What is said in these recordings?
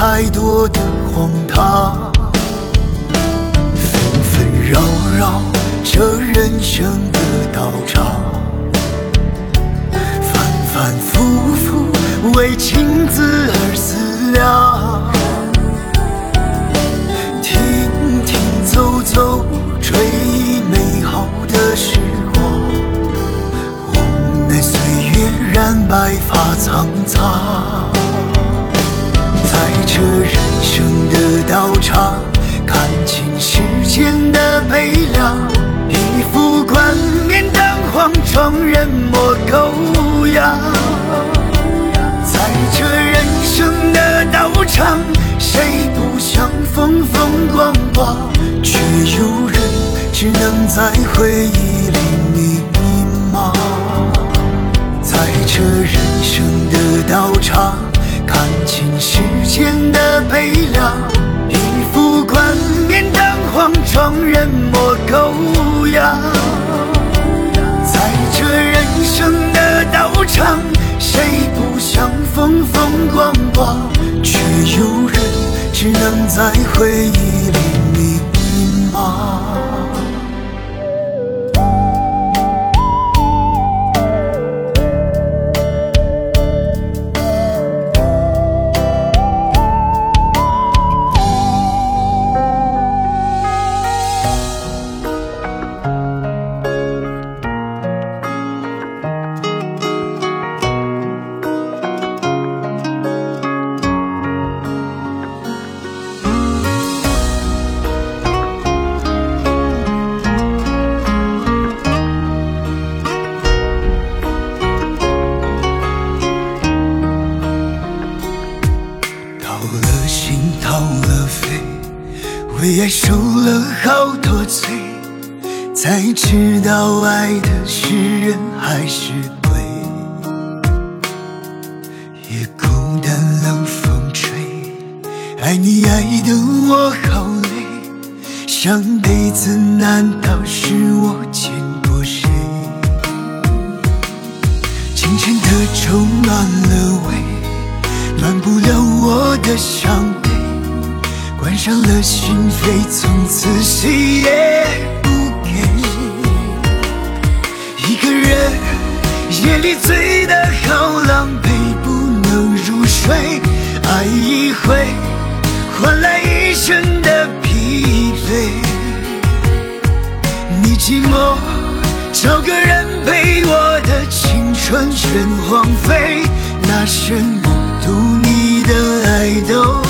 太多的荒唐，纷纷扰扰这人生的道场。反反复复为情字而思量，停停走走追忆美好的时光，无奈岁月染白发苍苍，这人生的道场，看清世间的悲凉，一副冠冕堂皇，装人模狗样。在这人生的道场，谁不想风风光光？却有人只能在回忆里迷茫。在这人生的道场，看清世间的悲凉，一副冠冕堂皇，装人模狗样。在这人生的道场，谁不想风风光光？却有人只能在回忆里迷茫。了味。暖不了我的伤悲，关上了心扉，从此谁也不给。一个人夜里醉得好狼狈，不能入睡，爱一回换来一生的疲惫。你寂寞，找个人陪我的青春全荒废，那些目睹你的爱都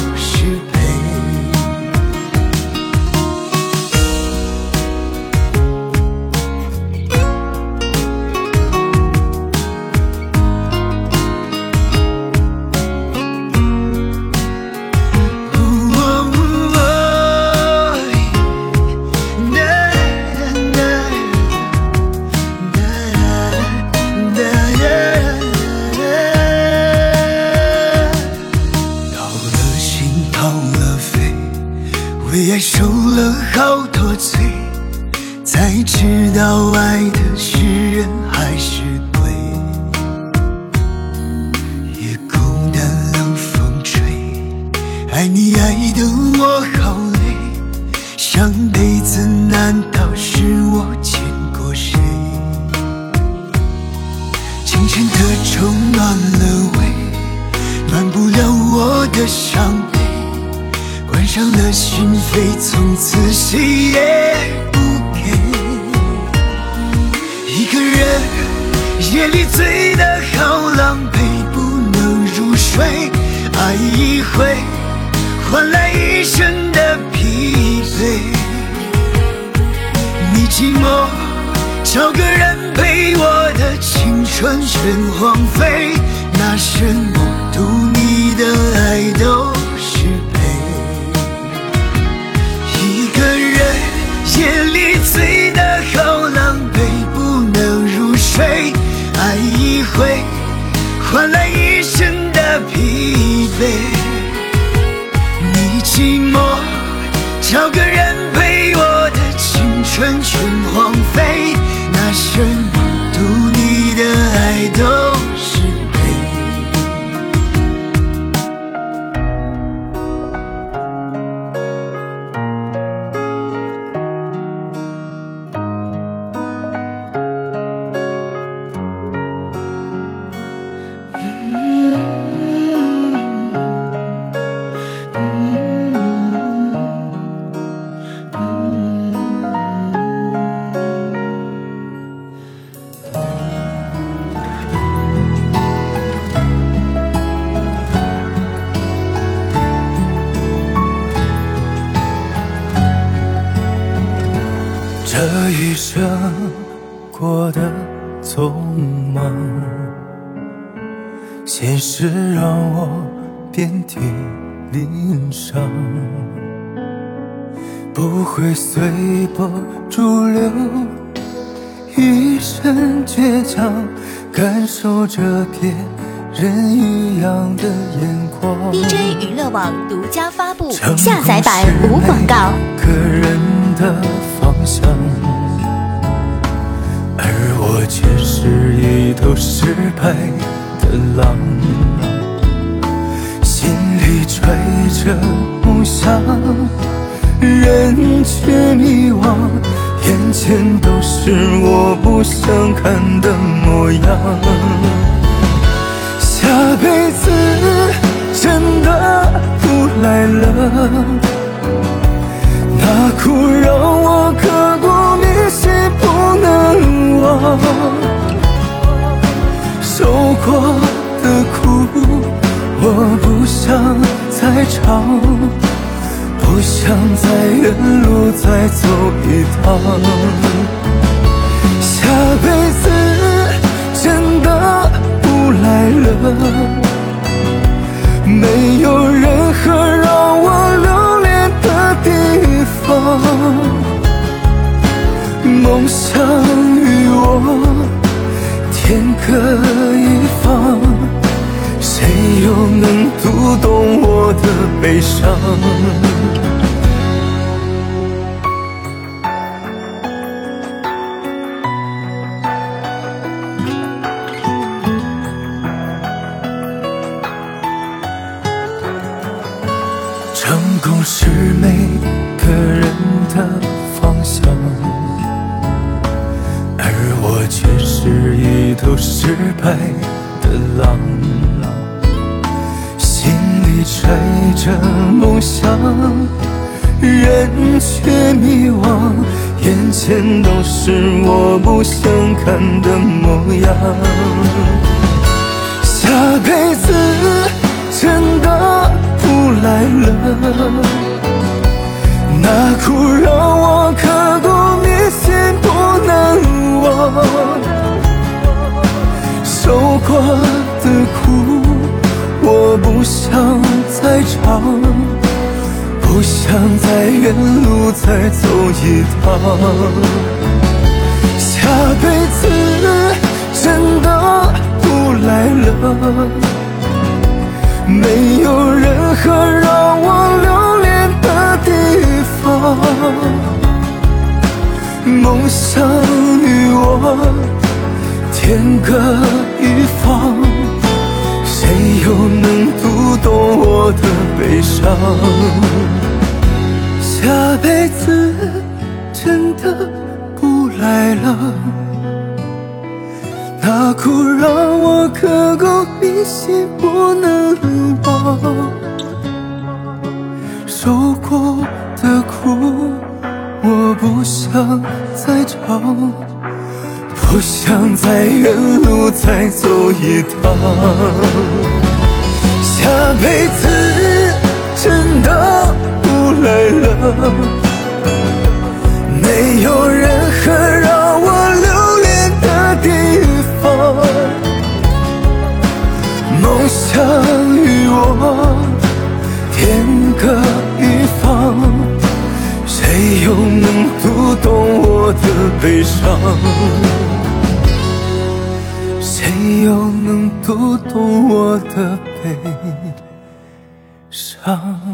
是每个人的方向而我却是一头失败的狼。心里揣着梦想人却迷惘眼前都是我不想看的模样。下辈子真的不来了，那苦让我刻骨铭心，不能忘。受过的苦我不想再尝，不想在原路再走一趟。下辈子真的不来了。没有任何让我留恋的地方。梦想与我天各一方谁又能读懂我的悲伤？下辈子真的不来了。那哭让我刻骨铭心不能受过的苦，我不想再尝。不想在原路再走一趟，下辈子真的不来了，没有任何让我留恋的地方，梦想我天各一方，谁又能读懂我的悲伤？谁又能读懂我的悲伤？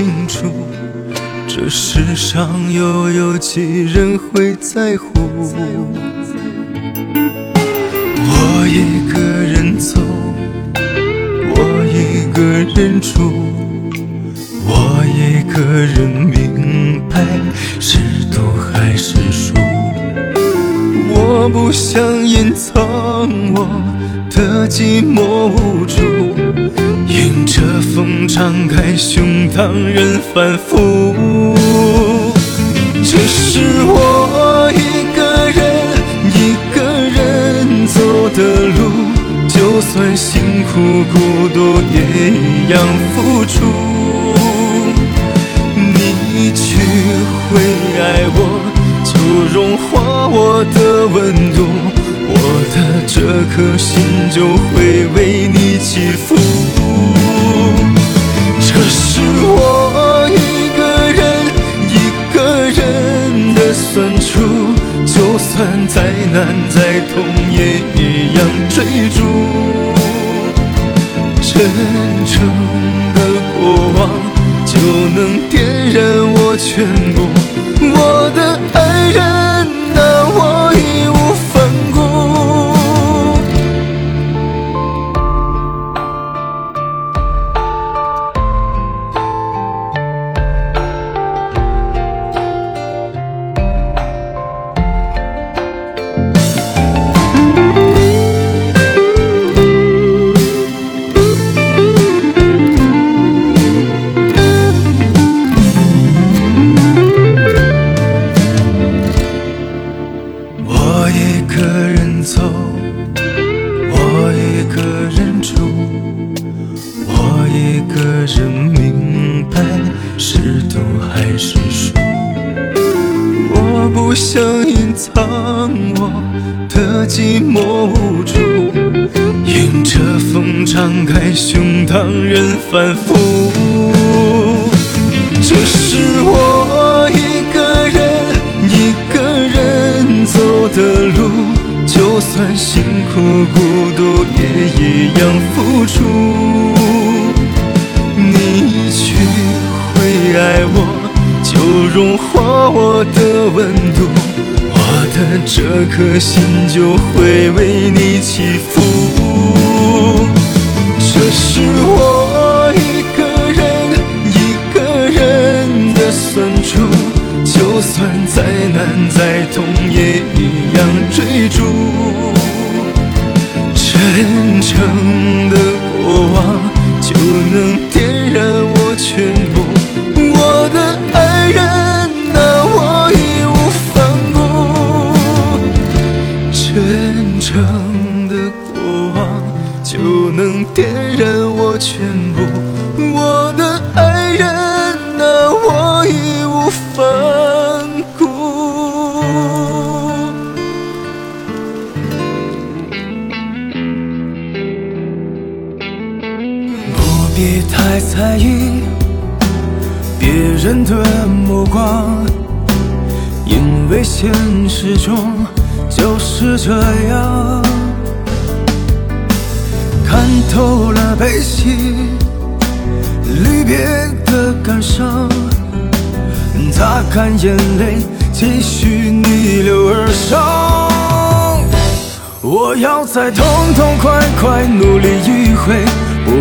清楚，这世上又有几人会在乎？让人反复。这是我一个人一个人走的路，就算辛苦孤独也一样付出。你去会爱我，就融化我的温度。我的这颗心就会为你起伏。我一个人一个人的酸楚，就算再难再痛也一样追逐。真诚的过往就能点燃我全部。我的爱人，也一样付出。你一去会爱我，就融化我的温度，我的这颗心就会为你起伏。这是我一个人一个人的酸楚。就算再难再痛，也一样追逐。真诚的过往，就能点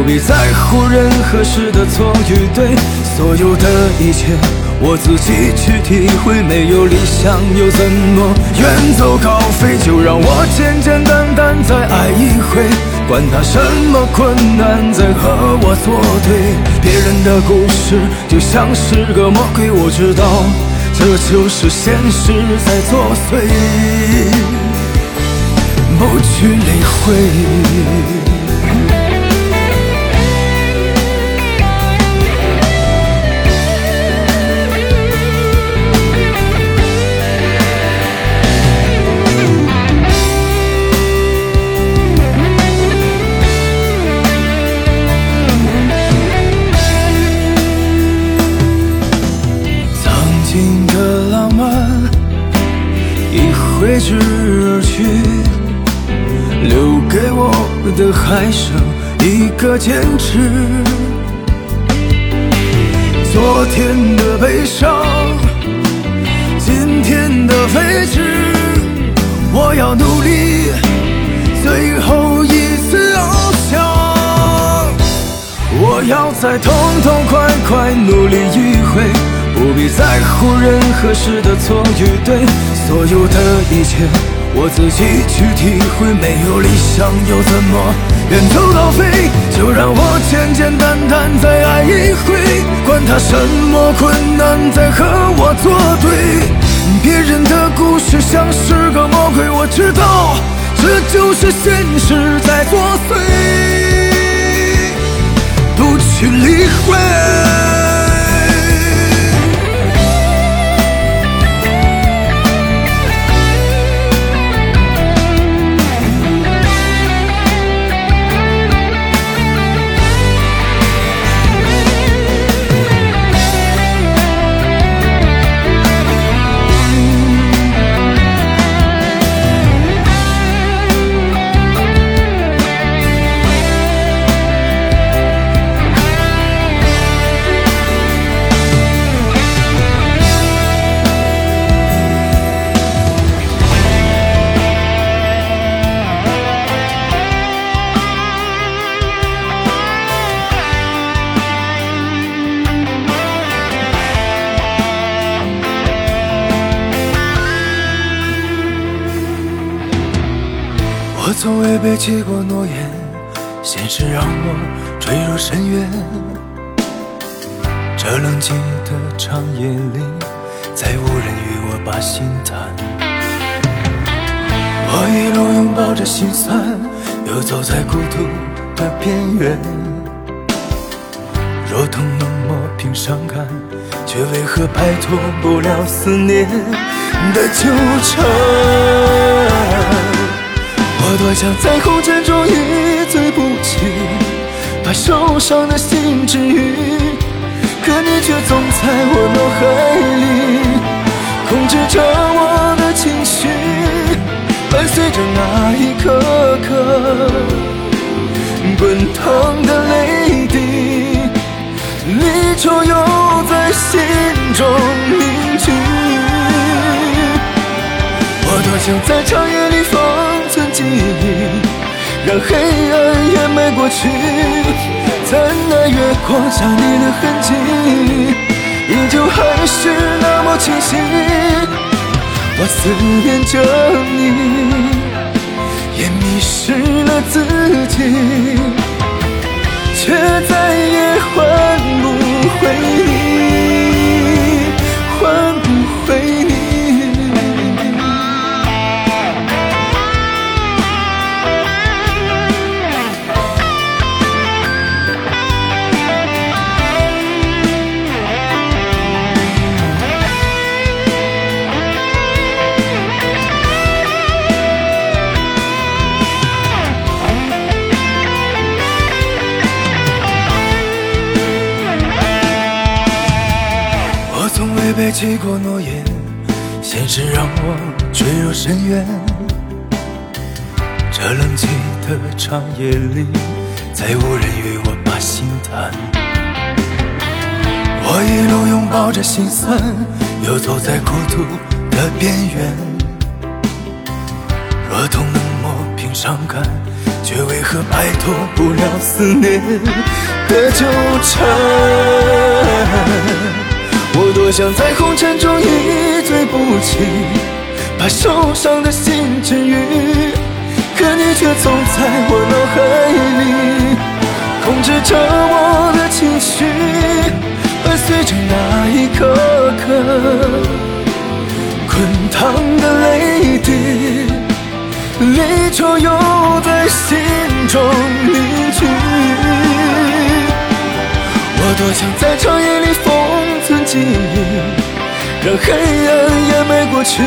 不在乎任何事的错与对，所有的一切我自己去体会。没有理想又怎么远走高飞？就让我简简单单再爱一回，管他什么困难在和我作对。别人的故事就像是个魔鬼，我知道这就是现实在作祟。不去理会。之而去。留给我的还剩一个坚持。昨天的悲伤，今天的飞驰，我要努力，最后一次翱翔。我要再痛痛快快努力一回，不必在乎任何事的错与对，所有的一切。我自己去体会，没有理想又怎么远走高飞？就让我简简单单再爱一回，管他什么困难在和我作对。别人的故事像是个魔鬼，我知道这就是现实在作祟，不去理会。我从未背弃过诺言，现实让我坠入深渊。这冷寂的长夜里，再无人与我把心谈。我一路拥抱着心酸，游走在孤独的边缘。若能冷漠平伤感，却为何摆脱不了思念的纠缠？我多想在红尘中一醉不起，把受伤的心治愈，可你却总在我脑海里，控制着我的情绪，伴随着那一颗颗滚烫的泪滴，离愁又在心中想在长夜里封存。记忆，让黑暗掩埋过去，在那月光下你的痕迹，依旧还是那么清晰。我思念着你，也迷失了自己，却再也换不回你，背弃过诺言，现实让我坠入深渊。这冷寂的长夜里，再无人与我把心谈。我一路拥抱着心酸，游走在孤独的边缘。若痛能磨平伤感，却为何摆脱不了思念的纠缠？我多想在红尘中一醉不起，把受伤的心治愈。可你却总在我脑海里，控制着我的情绪，伴随着那一颗颗滚烫的泪滴，离愁又在心中凝聚。我多想在长夜里封存记忆，让黑暗掩埋过去。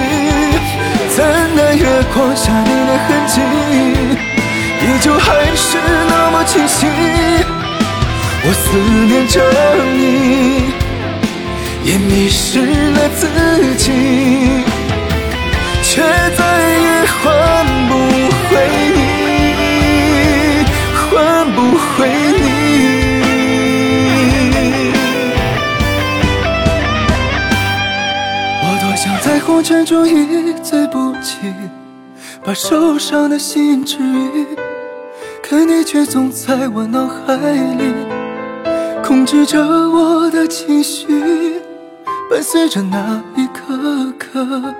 怎奈月光下你的痕迹，依旧还是那么清晰。我思念着你，也迷失了自己，却再也换不回你，换不回你。想在红尘中一醉不起，把受伤的心治愈，可你却总在我脑海里，控制着我的情绪，伴随着那一颗颗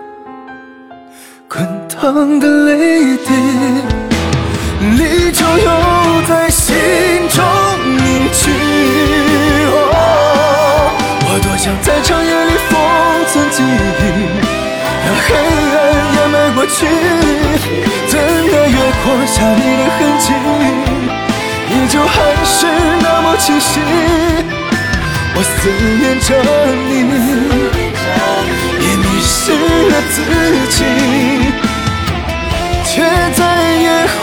滚烫的泪滴，离愁又在心中凝聚。我多想在长夜里封存记忆，黑暗掩埋过去。怎奈月光下你的痕迹，依旧还是那么清晰。我思念着你，也迷失了自己，却再也换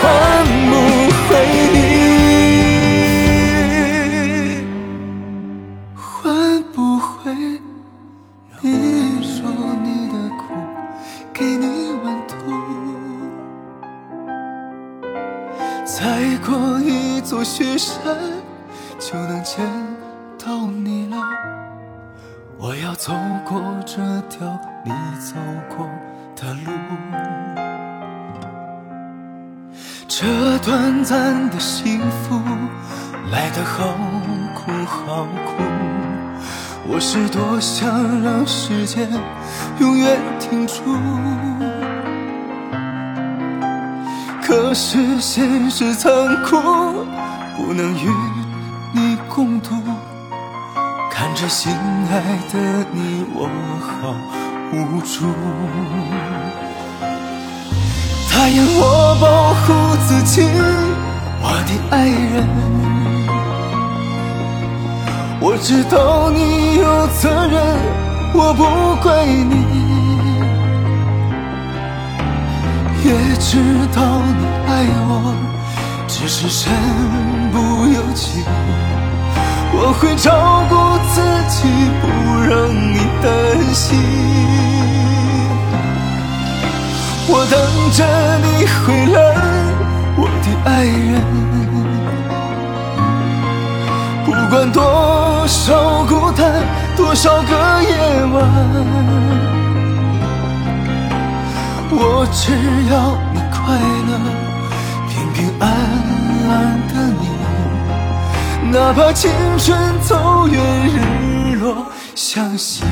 座雪山，就能见到你了。我要走过这条你走过的路，这短暂的幸福来得好苦好苦。我是多想让时间永远停住，可是现实残酷，能与你共度。看着心爱的你，我好无助。答应我保护自己，我的爱人。我知道你有责任，我不怪你。也知道你爱我，只是身己。我会照顾自己，不让你担心。我等着你回来，我的爱人。不管多少孤单，多少个夜晚，我只要你快乐，平平安安，哪怕青春走远，日落向西。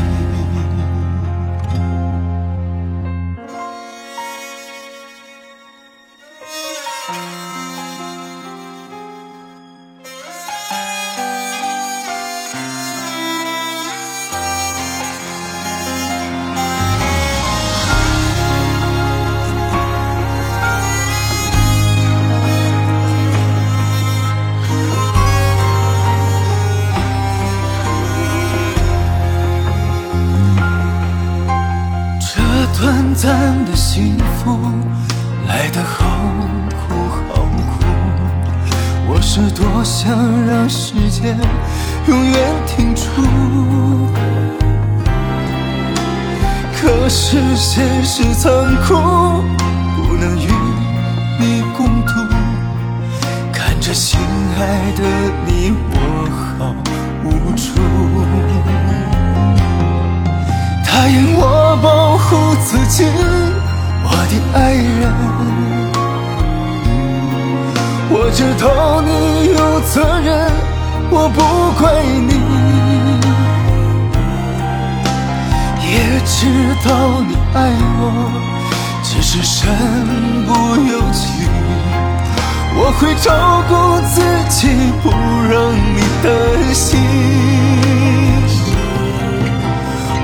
会照顾自己，不让你担心。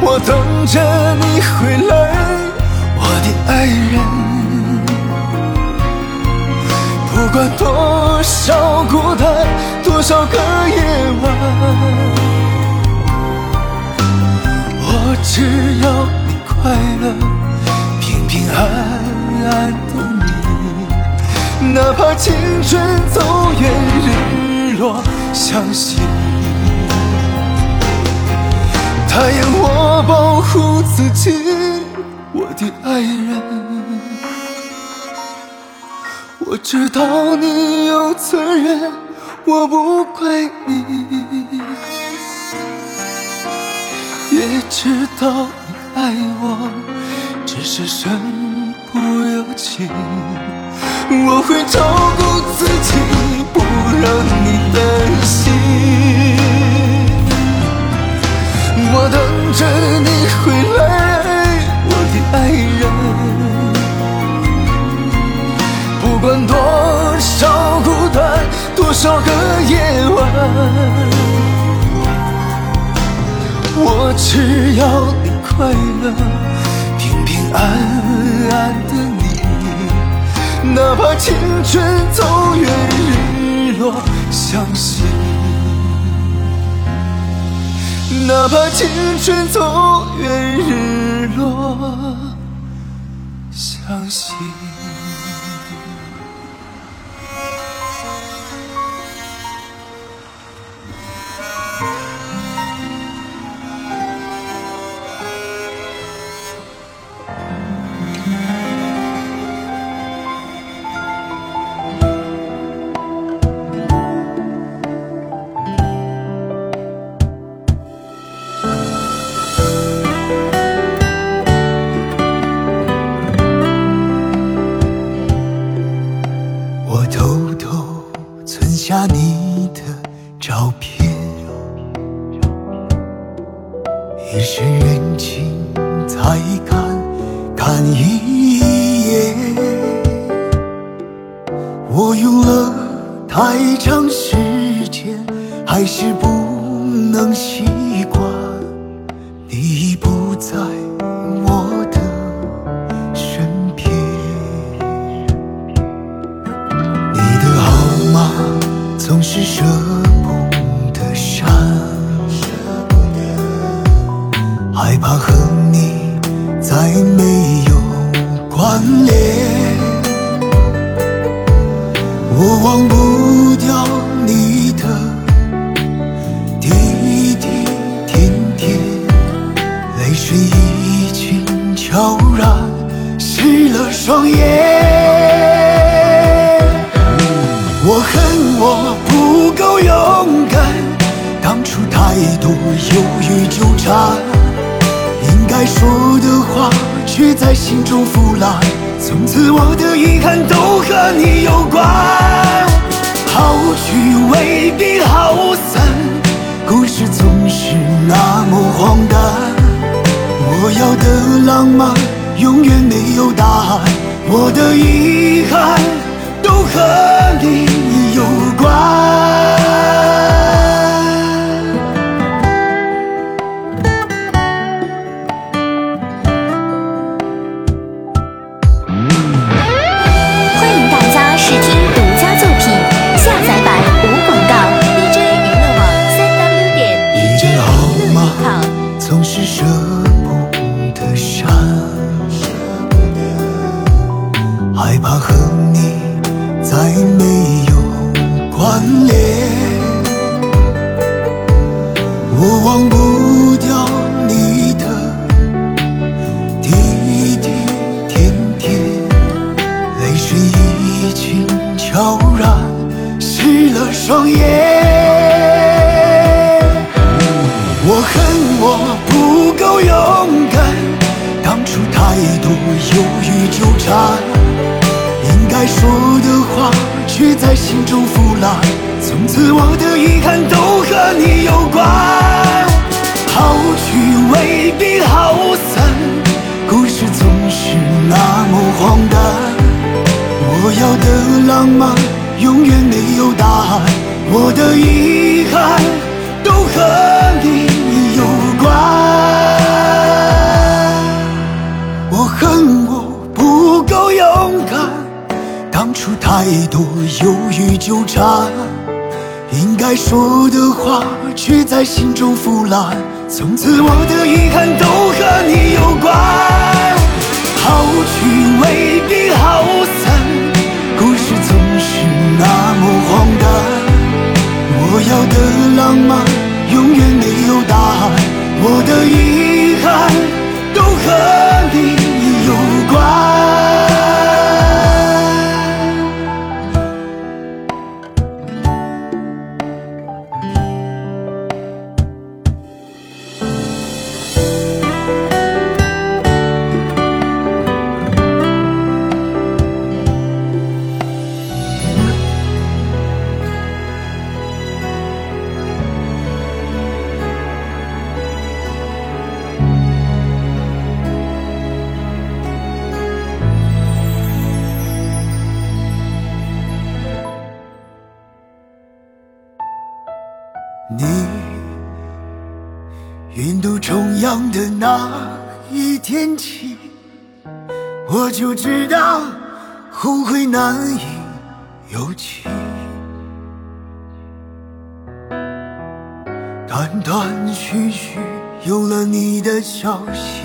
我等着你回来，我的爱人。不管多少孤单，多少个夜晚。我只要你快乐，平平安安的，哪怕青春走远，日落相惜。答应我保护自己，我的爱人。我知道你有责任，我不怪你。也知道你爱我，只是身不由己。我会照顾自己，不让你担心。我等着你回来，我的爱人。不管多少孤单，多少个夜晚。我只要你快乐，平平安安的，哪怕青春走远，日落相惜。哪怕青春走远，日落相惜。我用了太长时间，还是不能习惯你已不在我的身边。你的号码总。是舍不得删，害怕和你再没忘不掉你的滴滴点点，泪水已经悄然湿了双眼。我恨我不够勇敢，当初太多犹豫纠缠，应该说的话却在心中腐烂，从此我的遗憾都和你有关。好聚未必好散，故事总是那么荒诞。我要的浪漫永远没有答案，我的遗憾都和你。有关。的浪漫永远没有答案，我的遗憾都和你有关。我恨我不够勇敢，当初太多犹豫纠缠，应该说的话却在心中腐烂，从此我的遗憾都和你有关。好聚未必好散，不荒诞。我要的浪漫永远没有答案，我的遗憾都和你有关。天起，我就知道后悔难以有期。断断续续有了你的消息，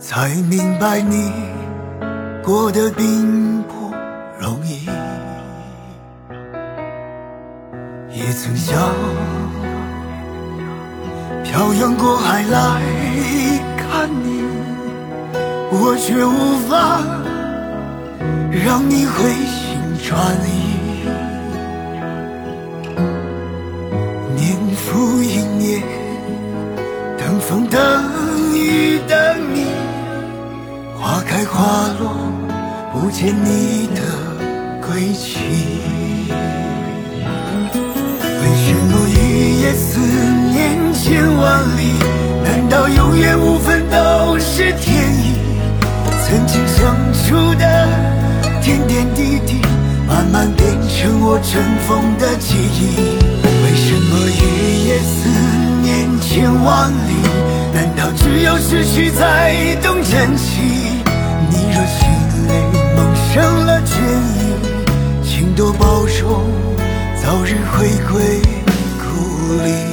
才明白你过得并不容易。也曾想漂洋过海来看你，我却无法让你回心转意。年复一年，等风等雨等你，花开花落，不见你的归期。为什么一夜思念千万里？难道有缘无分都是天意？曾经相处的点点滴滴，慢慢变成我尘封的记忆。为什么日夜思念千万里？难道只有失去才懂珍惜？你若心累梦生了倦意，请多保重。早日回归故里。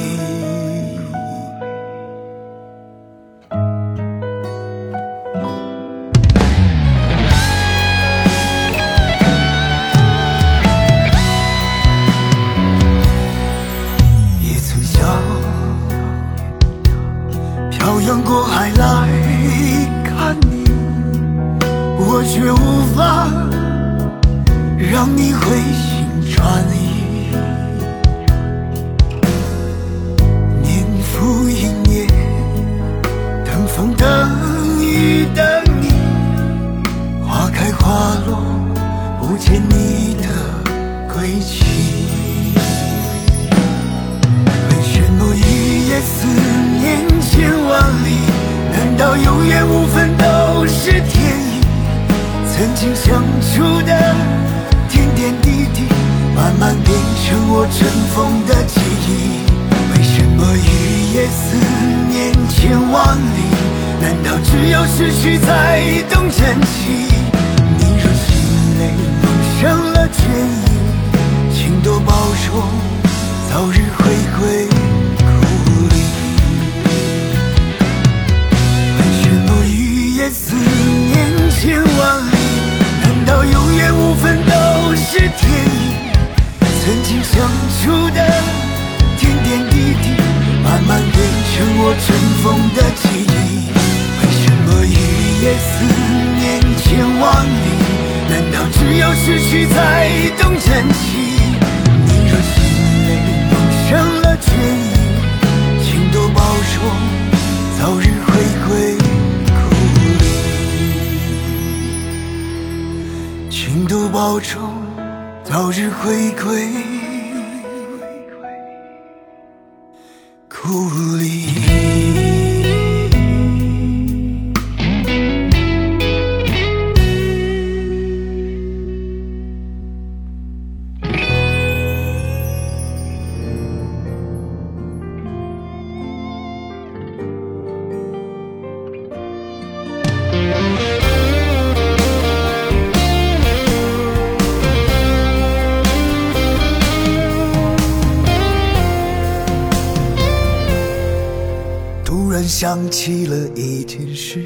想起了一件事，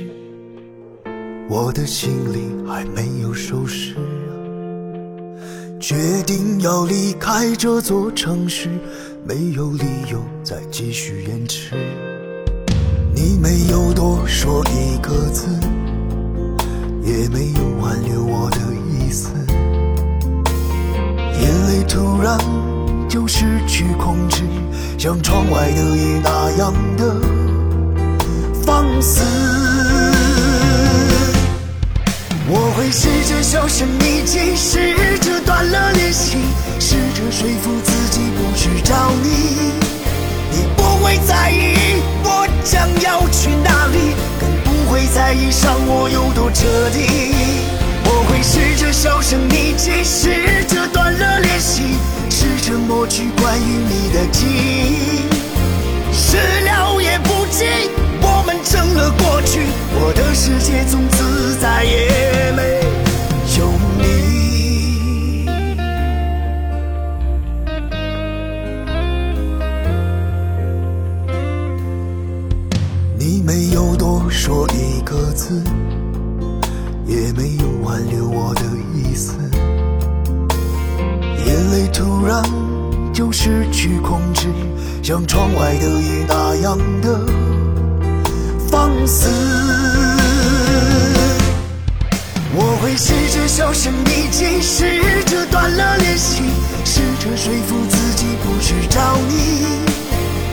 我的行李还没有收拾，决定要离开这座城市，没有理由再继续延迟。你没有多说一个字，也没有挽留我的意思，眼泪突然就失去控制，像窗外的雨那样的。放肆，我会试着销声匿迹，试着断了联系，试着说服自己不去找你。你不会在意我将要去哪里，更不会在意伤我有多彻底。我会试着销声匿迹，试着断了联系，试着抹去关于你的记忆。始料也不及。我们争了过去，我的世界从此再也没有你。你没有多说一个字，也没有挽留我的意思，眼泪突然就失去控制，像窗外的雨那样的。放肆，我会试着销声匿迹，试着断了联系，试着说服自己不去找你。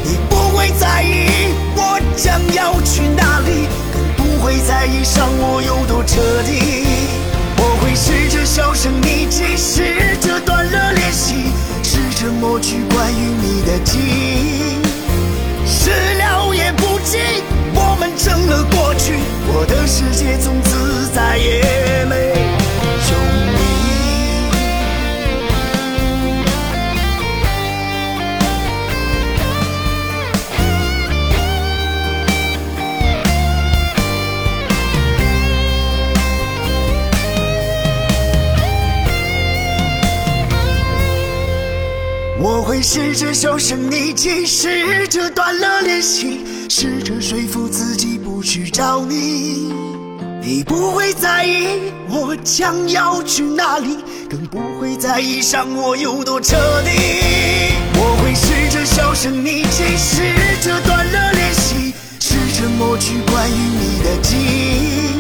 你不会在意我将要去哪里，更不会在意伤我有多彻底。我会试着销声匿迹，试着断了联系，试着抹去关于你的记忆。始料也不销声匿迹，试着断了联系。试着说服自己不去找你，你不会在意我将要去哪里，更不会在意伤我有多彻底。我会试着销声匿迹，试着断了联系，试着抹去关于你的记忆。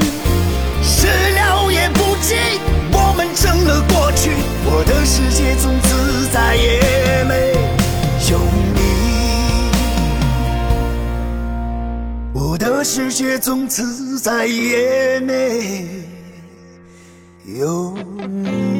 始料也不及，我们争了过去，我的世界从此再也这世界从此再也没有你。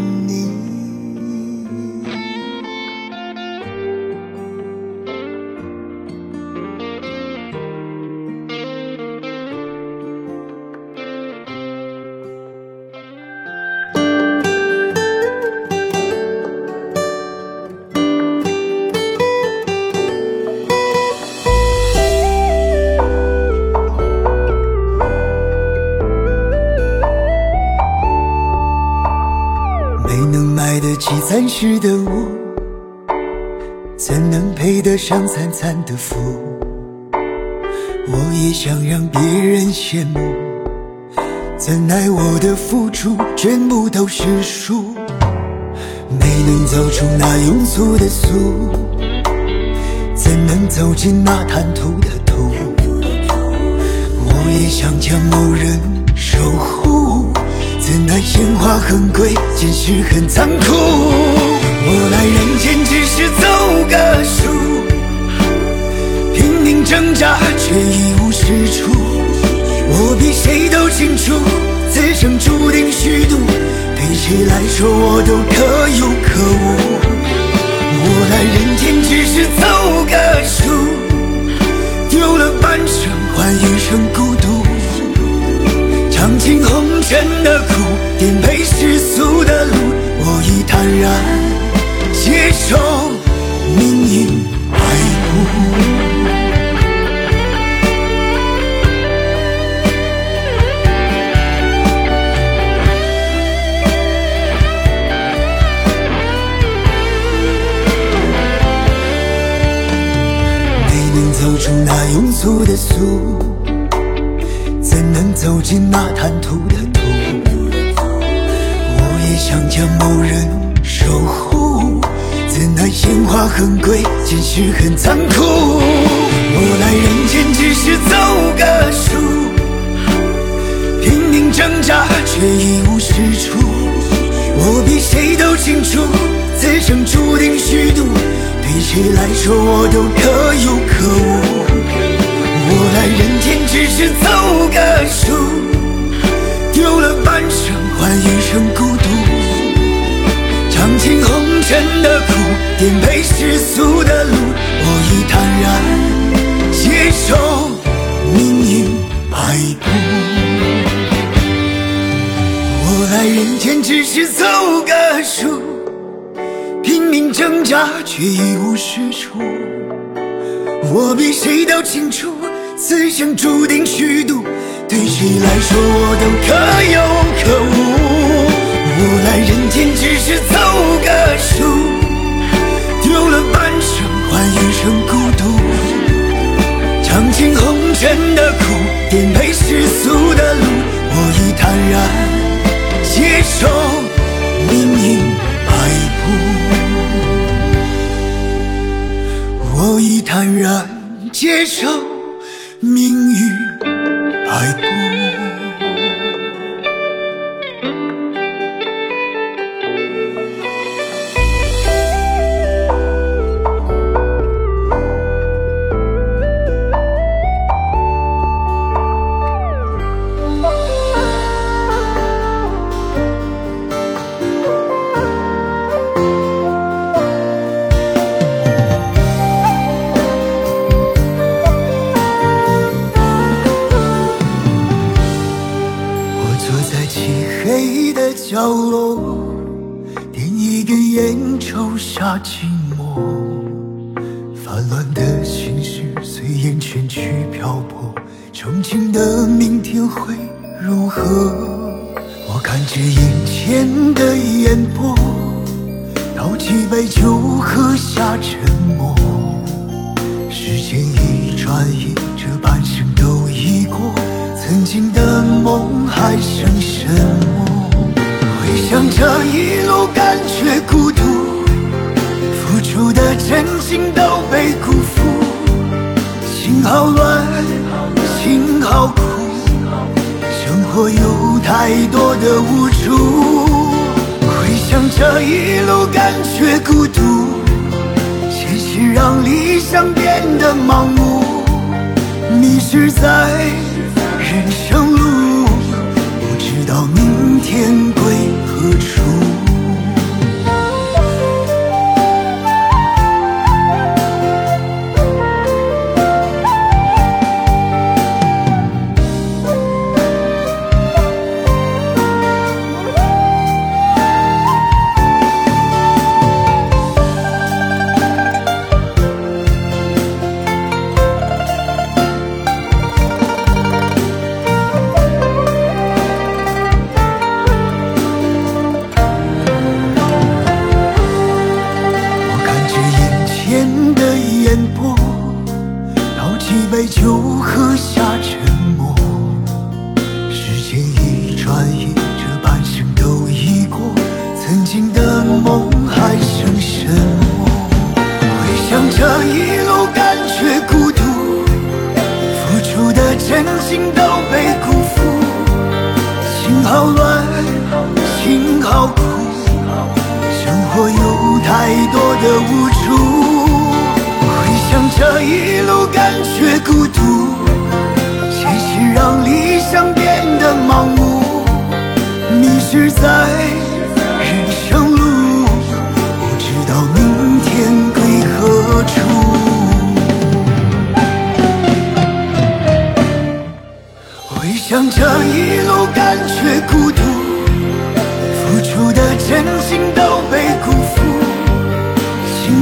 得起暂时的我，怎能配得上三餐的福？我也想让别人羡慕，怎奈我的付出全部都是输。没能走出那庸俗的俗，怎能走进那贪图的途？我也想将某人守护。原来鲜花很贵，现实很残酷。我来人间只是走个数，拼命挣扎却一无是处。我比谁都清楚，此生注定虚度，对谁来说，我都可有可无。我来人间只是走个数，丢了半生换一生孤独，尝尽红尘的苦，颠沛世俗的路，我已坦然接受命运摆布。没能走出那庸俗的俗，怎能走进那贪图的？想将某人守护，怎奈鲜花很贵，现实很残酷。我来人间只是走个数，拼命挣扎却一无是处。我比谁都清楚，此生注定虚度，对谁来说我都可有可无。我来人间只是走个数，丢了半生换一生孤独，尝尽红尘的苦，颠沛世俗的路，我已坦然接受命运摆布。我来人间只是走个数，拼命挣扎却一无是处。我比谁都清楚，此生注定虚度，对谁来说我都可有可无。我来人间只是走个数，丢了半生换一生孤独，尝尽红尘的苦，颠沛世俗的路，我已坦然。接受命运摆布，我已坦然接受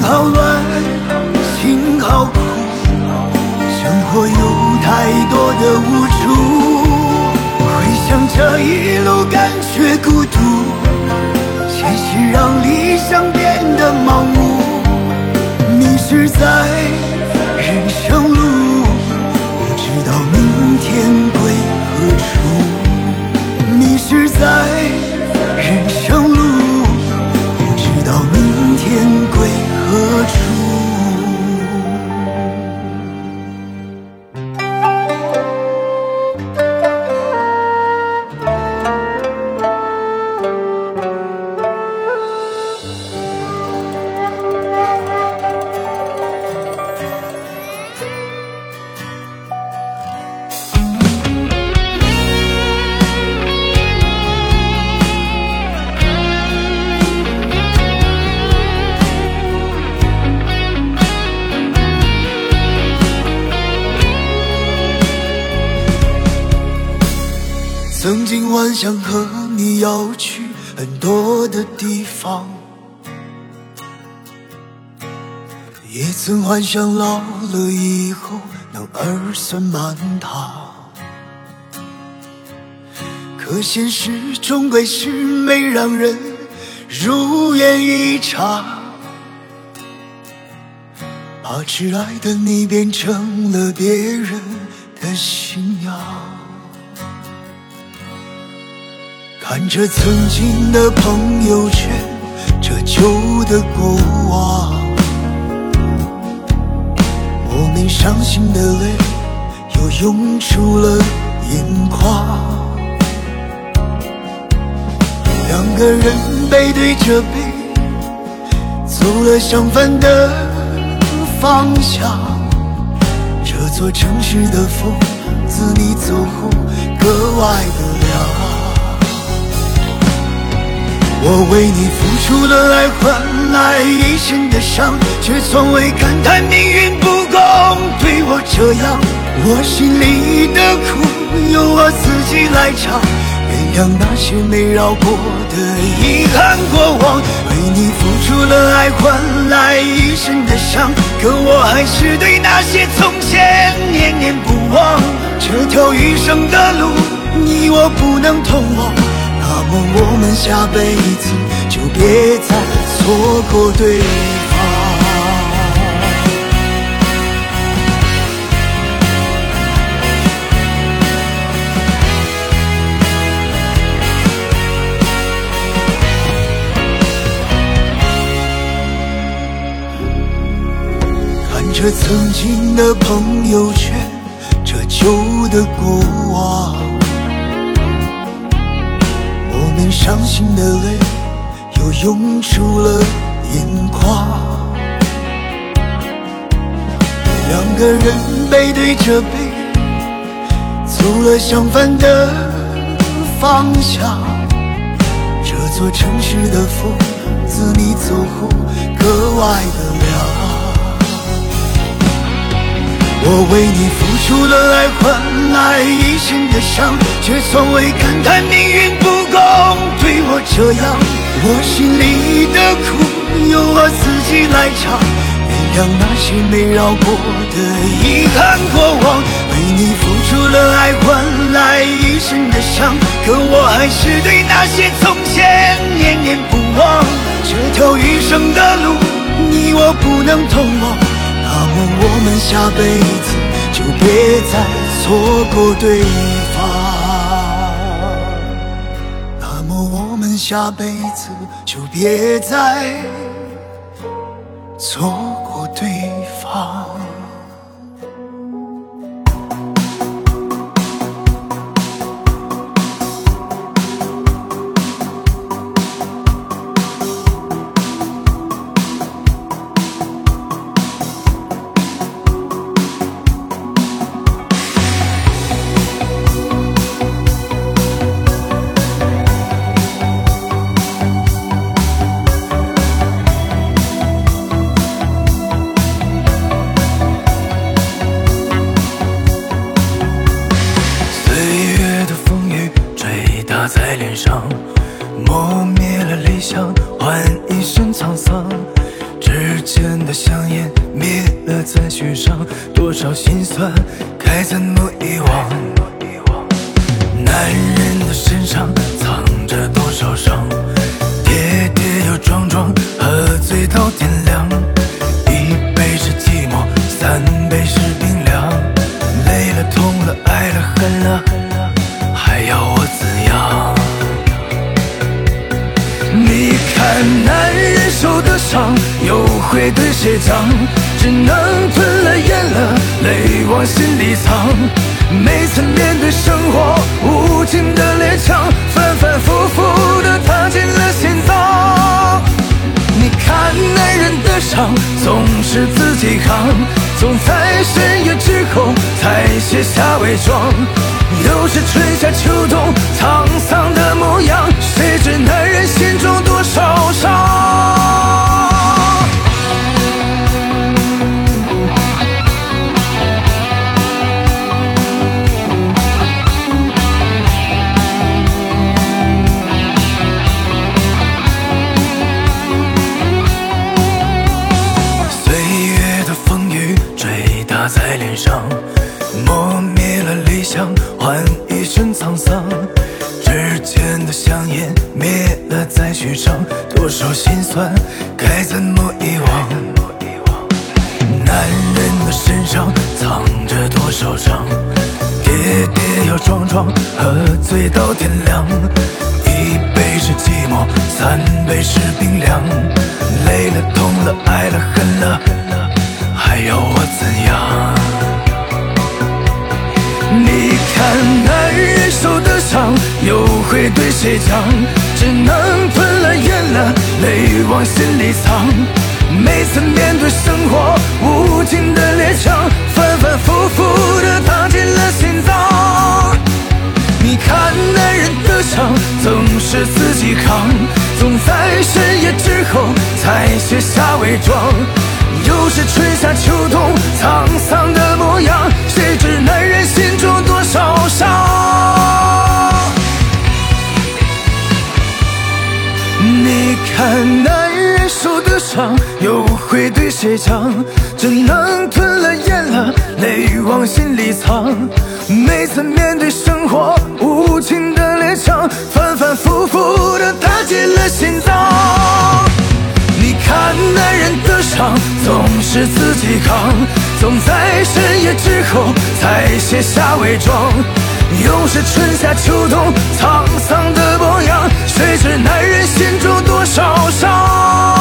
好乱，心好苦，生活有太多的无助。回想这一路，感觉孤独，现实让理想变得盲目，迷失在人生路，不知道明天归何处。迷失在人生路，幻想老了以后能儿孙满堂。可现实终归是没让人如愿以偿，把挚爱的你变成了别人的新娘。看着曾经的朋友圈，这旧的过往，伤心的泪又涌出了眼眶。两个人背对着背，走了相反的方向。这座城市的风，自你走后格外的凉。我为你付出了爱，换来一身的伤，却从未感叹命运不公对我这样。我心里的苦由我自己来尝，原谅那些没绕过的遗憾过往。为你付出了爱，换来一身的伤，可我还是对那些从前念念不忘。这条余生的路，你我不能同往。那么我们下辈子就别再错过对方。这曾经的朋友圈，这旧的过往。莫名伤心的泪又涌出了眼眶，两个人背对着背，走了相反的方向。这座城市的风，自你走后格外的凉。我为你付出了爱，换来一身的伤，却从未感叹命运不公对我这样。我心里的苦由我自己来尝，原谅那些没绕过的遗憾过往。为你付出了爱，换来一身的伤，可我还是对那些从前念念不忘。这条余生的路，你我不能同往。那么我们下辈子就别再错过对方。那么我们下辈子就别再错过对方。少心酸往心里藏。每次面对生活无情的列强，反反复复的踏进了心脏。你看男人的伤，总是自己扛，总在深夜之后才卸下伪装。又是春夏秋冬沧桑的模样，谁知男人心中多少伤？多少心酸该怎么遗忘？男人的身上藏着多少伤？跌跌又撞撞，喝醉到天亮。一杯是寂寞，三杯是冰凉。累了痛了爱了恨了，还要我怎样？你看男人受的伤，又会对谁讲？只能吞了咽了，泪往心里藏。每次面对生活无情的列强，反反复复的打进了心脏。你看男人的伤，总是自己扛，总在深夜之后才卸下伪装。又是春夏秋冬沧桑的模样，谁知男人心又会对谁讲？只能吞了咽了，泪往心里藏。每次面对生活无情的猎枪，反反复复的打进了心脏。你看男人的伤，总是自己扛，总在深夜之后才卸下伪装。又是春夏秋冬沧桑的模样，谁知男人心中多少伤？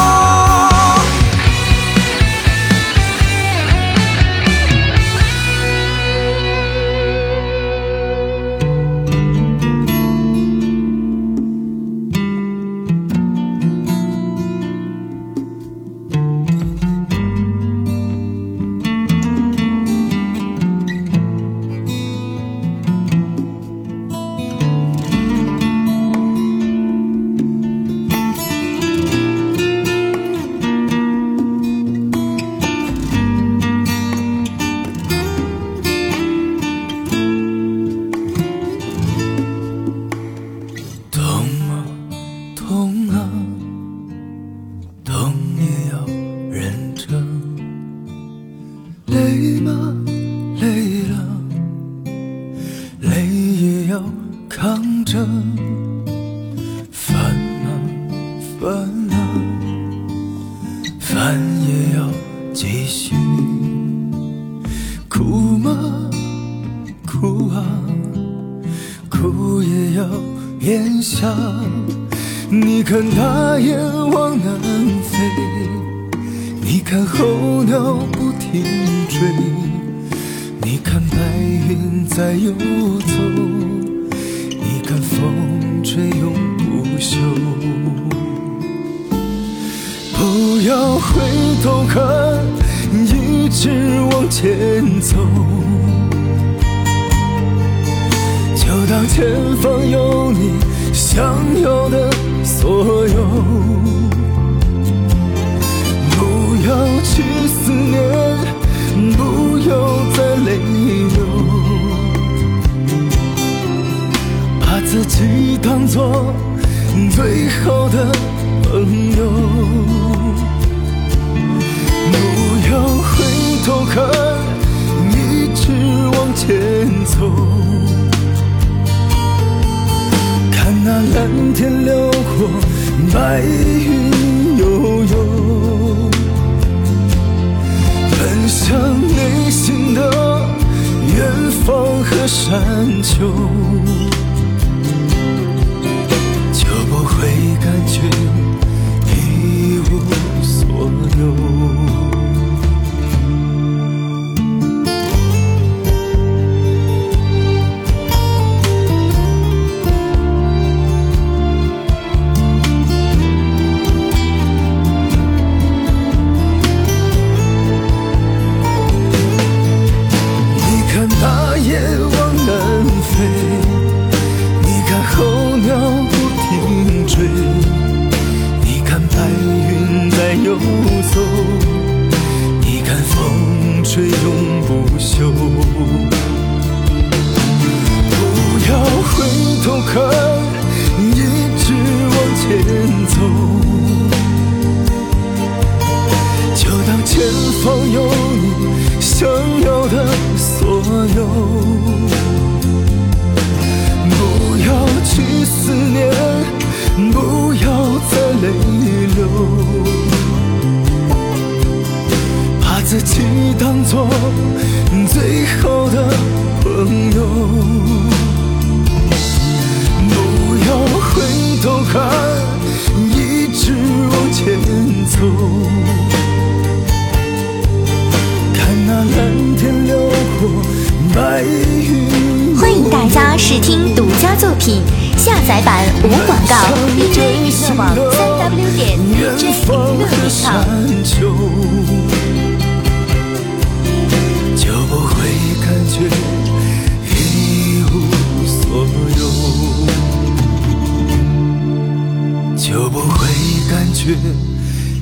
就不会感觉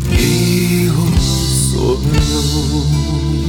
一无所有。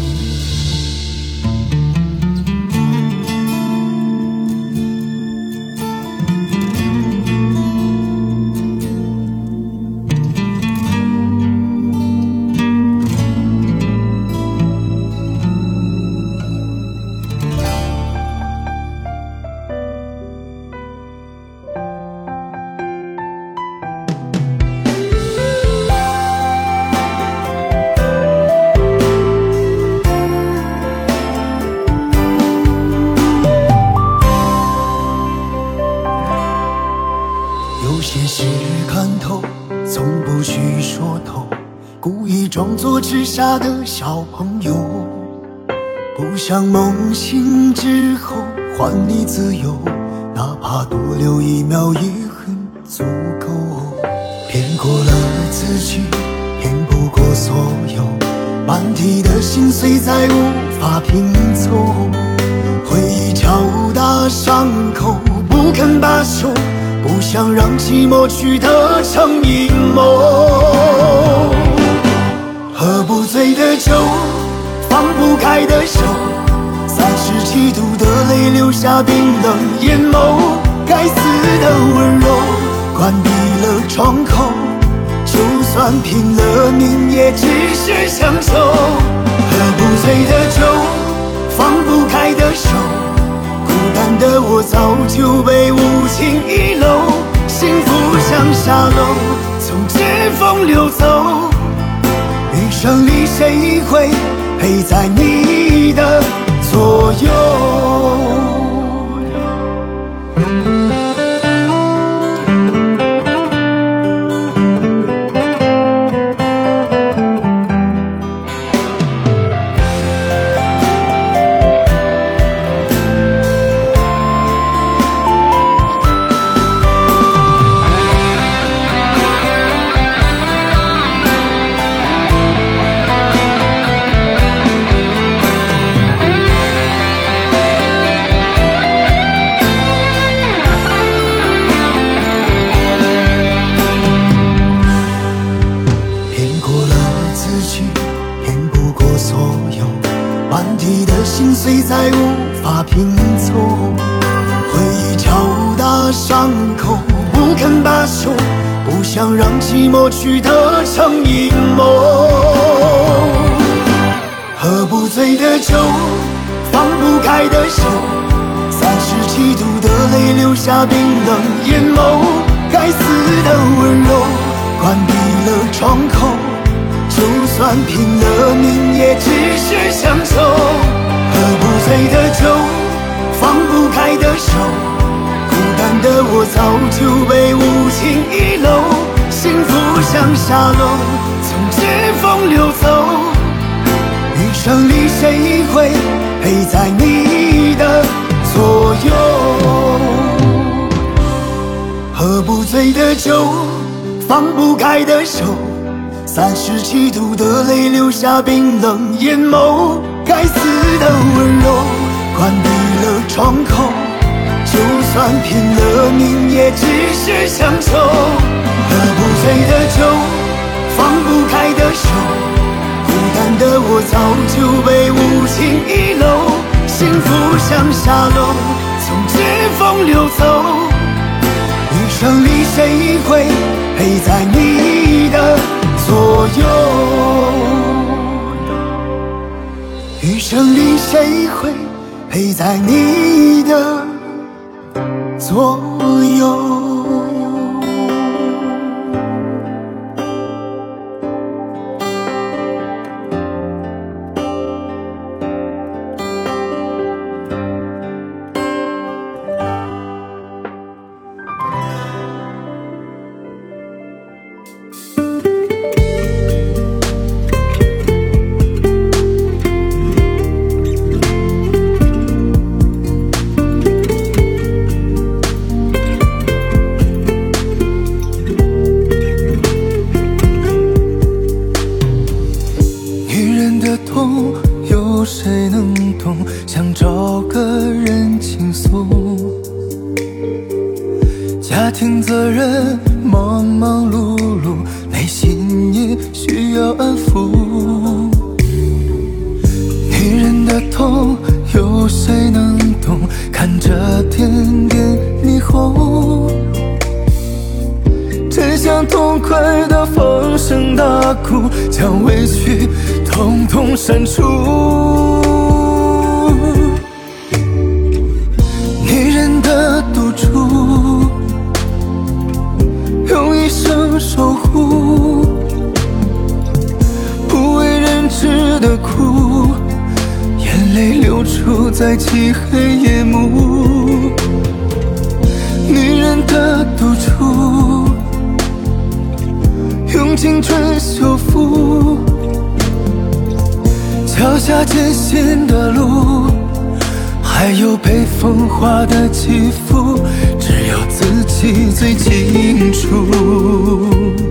小朋友，不想梦醒之后还你自由，哪怕多留一秒也很足够。骗过了自己，骗不过所有，满地的心碎再无法拼凑，回忆敲打伤口，不肯罢休。不想让寂寞取得成阴谋，醉的酒，放不开的手，三十七度的泪流下冰冷眼眸，该死的温柔，关闭了窗口，就算拼了命也只是强求。喝不醉的酒，放不开的手。孤单的我早就被无情遗漏，幸福像沙漏，从指缝流走。余生里谁会陪在你的左右？口，不肯罢休，不想让寂寞去得成阴谋。喝不醉的酒，放不开的手，三十七度的泪流下冰冷眼眸，该死的温柔关闭了窗口，就算拼了命也只是乡愁。喝不醉的酒，放不开的手，的我早就被无情遗漏，幸福像沙漏，从指缝流走。余生里谁会陪在你的左右？喝不醉的酒，放不开的手，三十七度的泪流下冰冷眼眸。该死的温柔关闭了窗口，算拼了命也只是乡愁。喝不醉的酒，放不开的手。孤单的我早就被无情遗漏，幸福像沙漏，从指缝流走。余生里谁会陪在你的左右？余生里谁会陪在你的所有听，责任忙忙碌碌，内心也需要安抚。女人的痛，有谁能懂？看着点点霓虹，真想痛快地放声大哭，将委屈统统删除。女人的赌注。用一生守护，不为人知的苦，眼泪流出在漆黑夜幕。女人的独处，用青春修复。脚下艰辛的路，还有被风化的起伏，只有自己最清楚。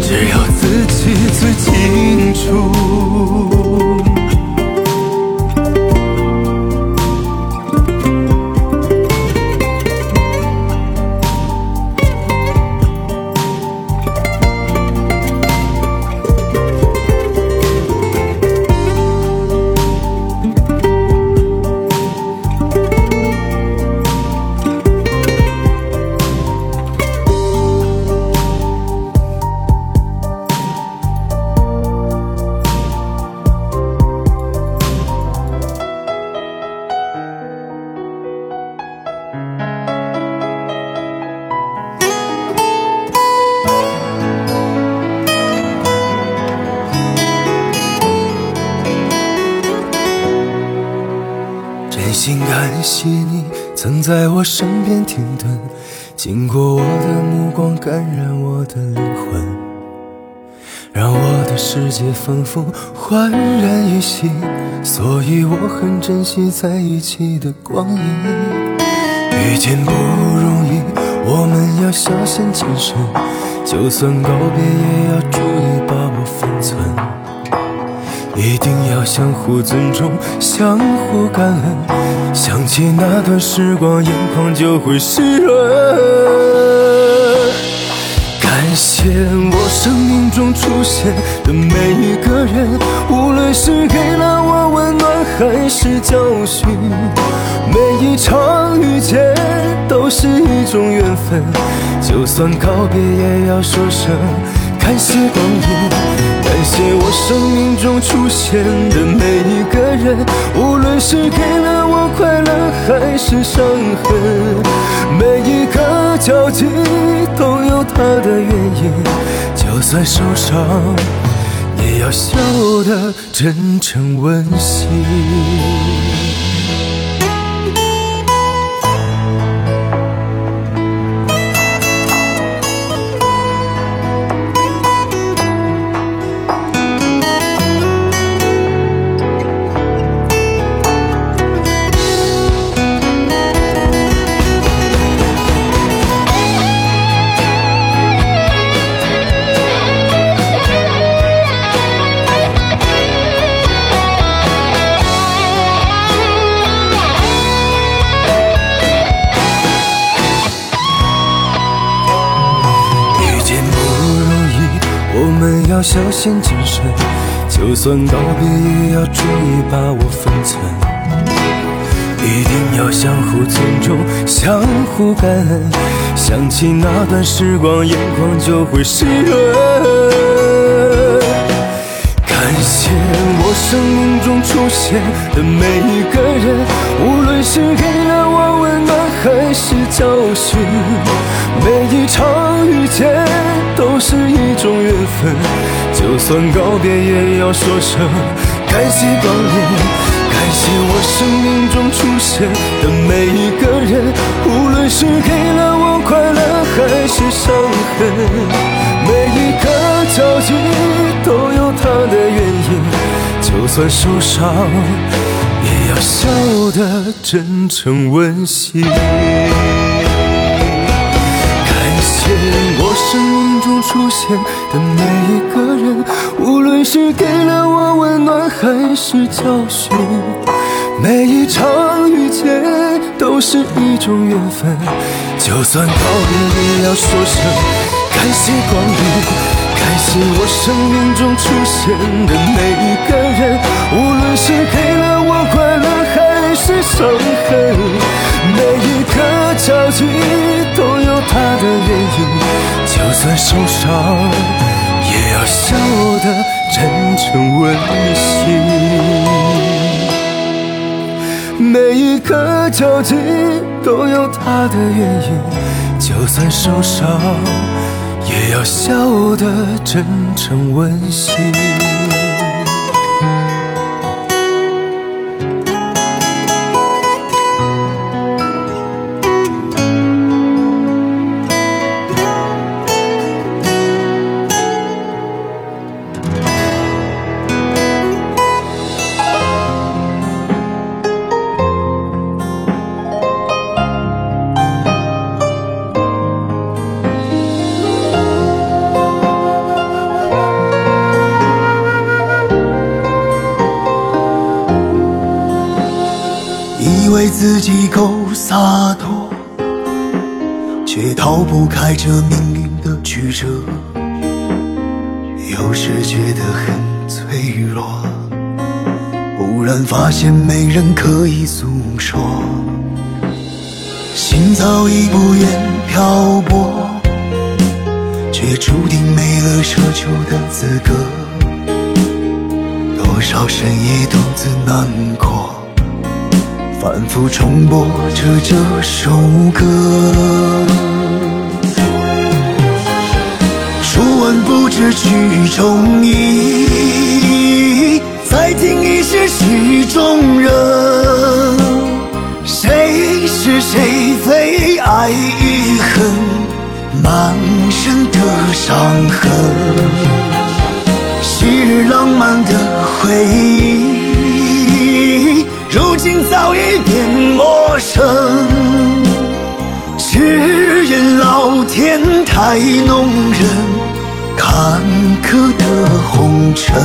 只有自己最清楚。仿佛焕然一新。所以我很珍惜在一起的光阴。遇见不容易，我们要小心谨慎，就算告别也要注意把握分寸。一定要相互尊重，相互感恩。想起那段时光，眼眶就会湿润。生命中出现的每一个人，无论是给了我温暖还是教训，每一场遇见都是一种缘分。就算告别，也要说声感谢光阴。感谢我生命中出现的每一个人，无论是给了我快乐还是伤痕，每一个交集都有它的原因。就算受伤，也要笑得真诚温馨。小心谨慎，就算告别也要注意把握分寸。一定要相互尊重，相互感恩。想起那段时光，眼眶就会湿润。感谢我生命中出现的每一个人，无论是给了我温暖还是教训，每一场遇见。都是一种缘分，就算告别也要说声感谢光临，感谢我生命中出现的每一个人，无论是给了我快乐还是伤痕，每一个交集都有它的原因，就算受伤要笑得真诚温馨。感谢我生命中出现的每一个人，无论是给了我温暖还是教训，每一场遇见都是一种缘分。就算告别，也要说声感谢光临，感谢我生命中出现的每一个人，无论是给了我快乐还是伤痕，每一个交集都有它的原因。就算受伤，也要笑得真诚温馨。每一个交集都有它的原因。就算受伤，要笑得真诚温馨。自己够洒脱，却逃不开这命运的曲折。有时觉得很脆弱，忽然发现没人可以诉说。心早已不愿漂泊，却注定没了奢求的资格。多少深夜独自难。反复重播着这首歌，初闻不知曲中意，再听已是曲中人。谁是谁非爱与恨，满身的伤痕。昔日浪漫的回忆，心早已变陌生。只因老天太弄人，坎坷的红尘。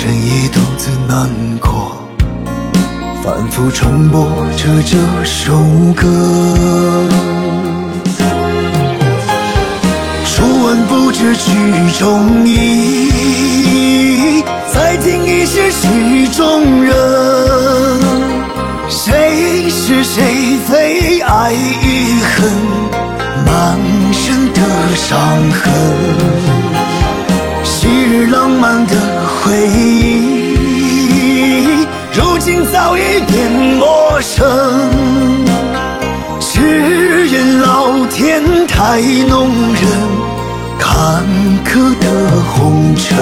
深夜独自难过，反复重播着这首歌。初闻不知曲中意，再听已是曲中人。谁是谁非？爱与恨，满身的伤痕。昔日浪漫的回忆，如今早已变陌生。只愿老天太弄人，坎坷的红尘。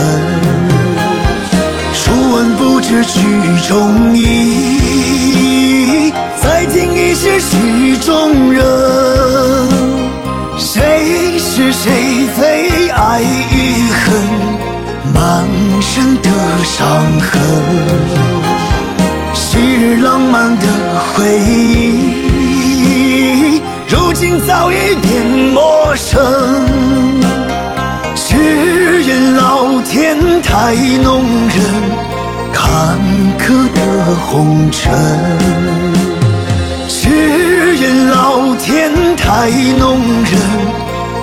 初闻不知曲中意，再听已是曲中人。谁是谁非？爱与恨，满身的伤痕。昔日浪漫的回忆，如今早已变陌生。只愿老天太弄人，坎坷的红尘。只愿老天太弄人，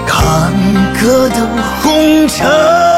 坎坷的红尘。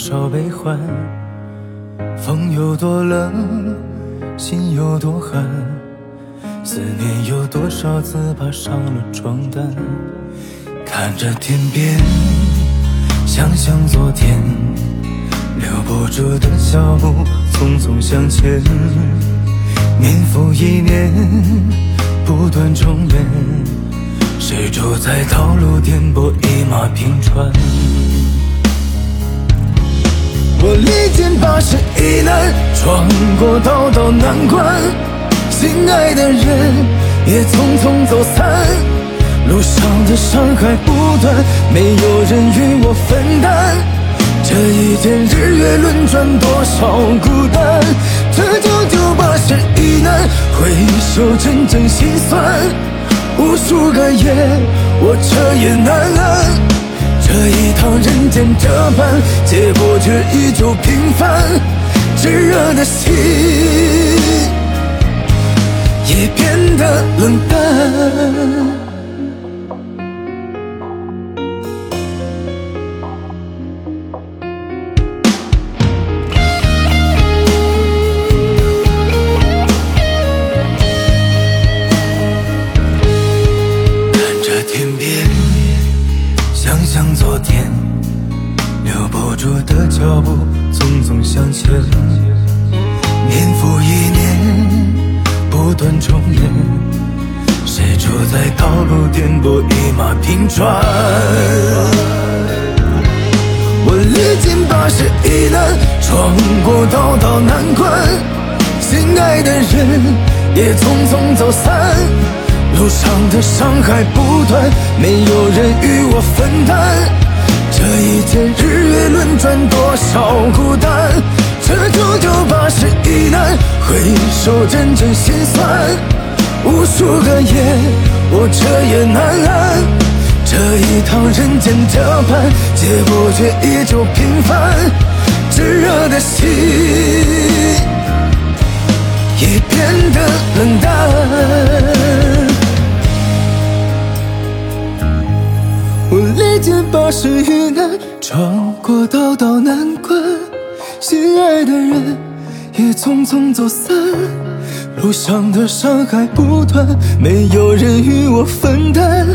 少悲欢。风有多冷，心有多寒，思念有多少次爬上了床单。看着天边，想想昨天，留不住的脚步匆匆向前，年复一年。不断重演，谁住在道路颠簸，一马平川？我历经八十一难，闯过道道难关，心爱的人也匆匆走散，路上的伤害不断，没有人与我分担。这一天日月轮转，多少孤单。这九九八十一难，回首阵阵心酸。无数个夜，我彻夜难安。人间这般，结果却依旧平凡。炙热的心也变得冷淡。年复一年，不断重演，谁主宰道路颠簸，一马平川？我历经八十一难，闯过道道难关，心爱的人也匆匆走散。路上的伤害不断，没有人与我分担。这一天日月轮转，多少孤单。这九九八十一难，回首阵阵心酸。无数个夜，我彻夜难安。这一趟人间的伴，结果却依旧平凡。炙热的心也变得冷淡。我历经八十一难，闯过道道难关。心爱的人也匆匆走散，路上的伤害不断，没有人与我分担。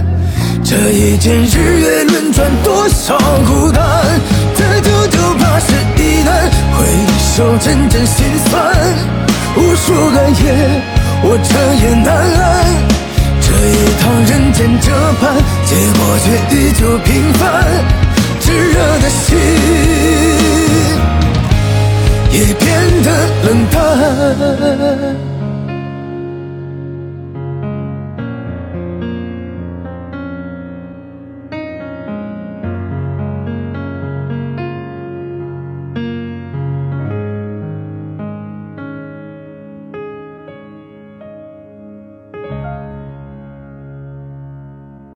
这一间日月轮转，多少孤单，这九九八十一难，回首阵阵心酸。无数个夜，我彻夜难安。这一趟人间这般，结果却依旧平凡。炙热的心。也变得冷淡。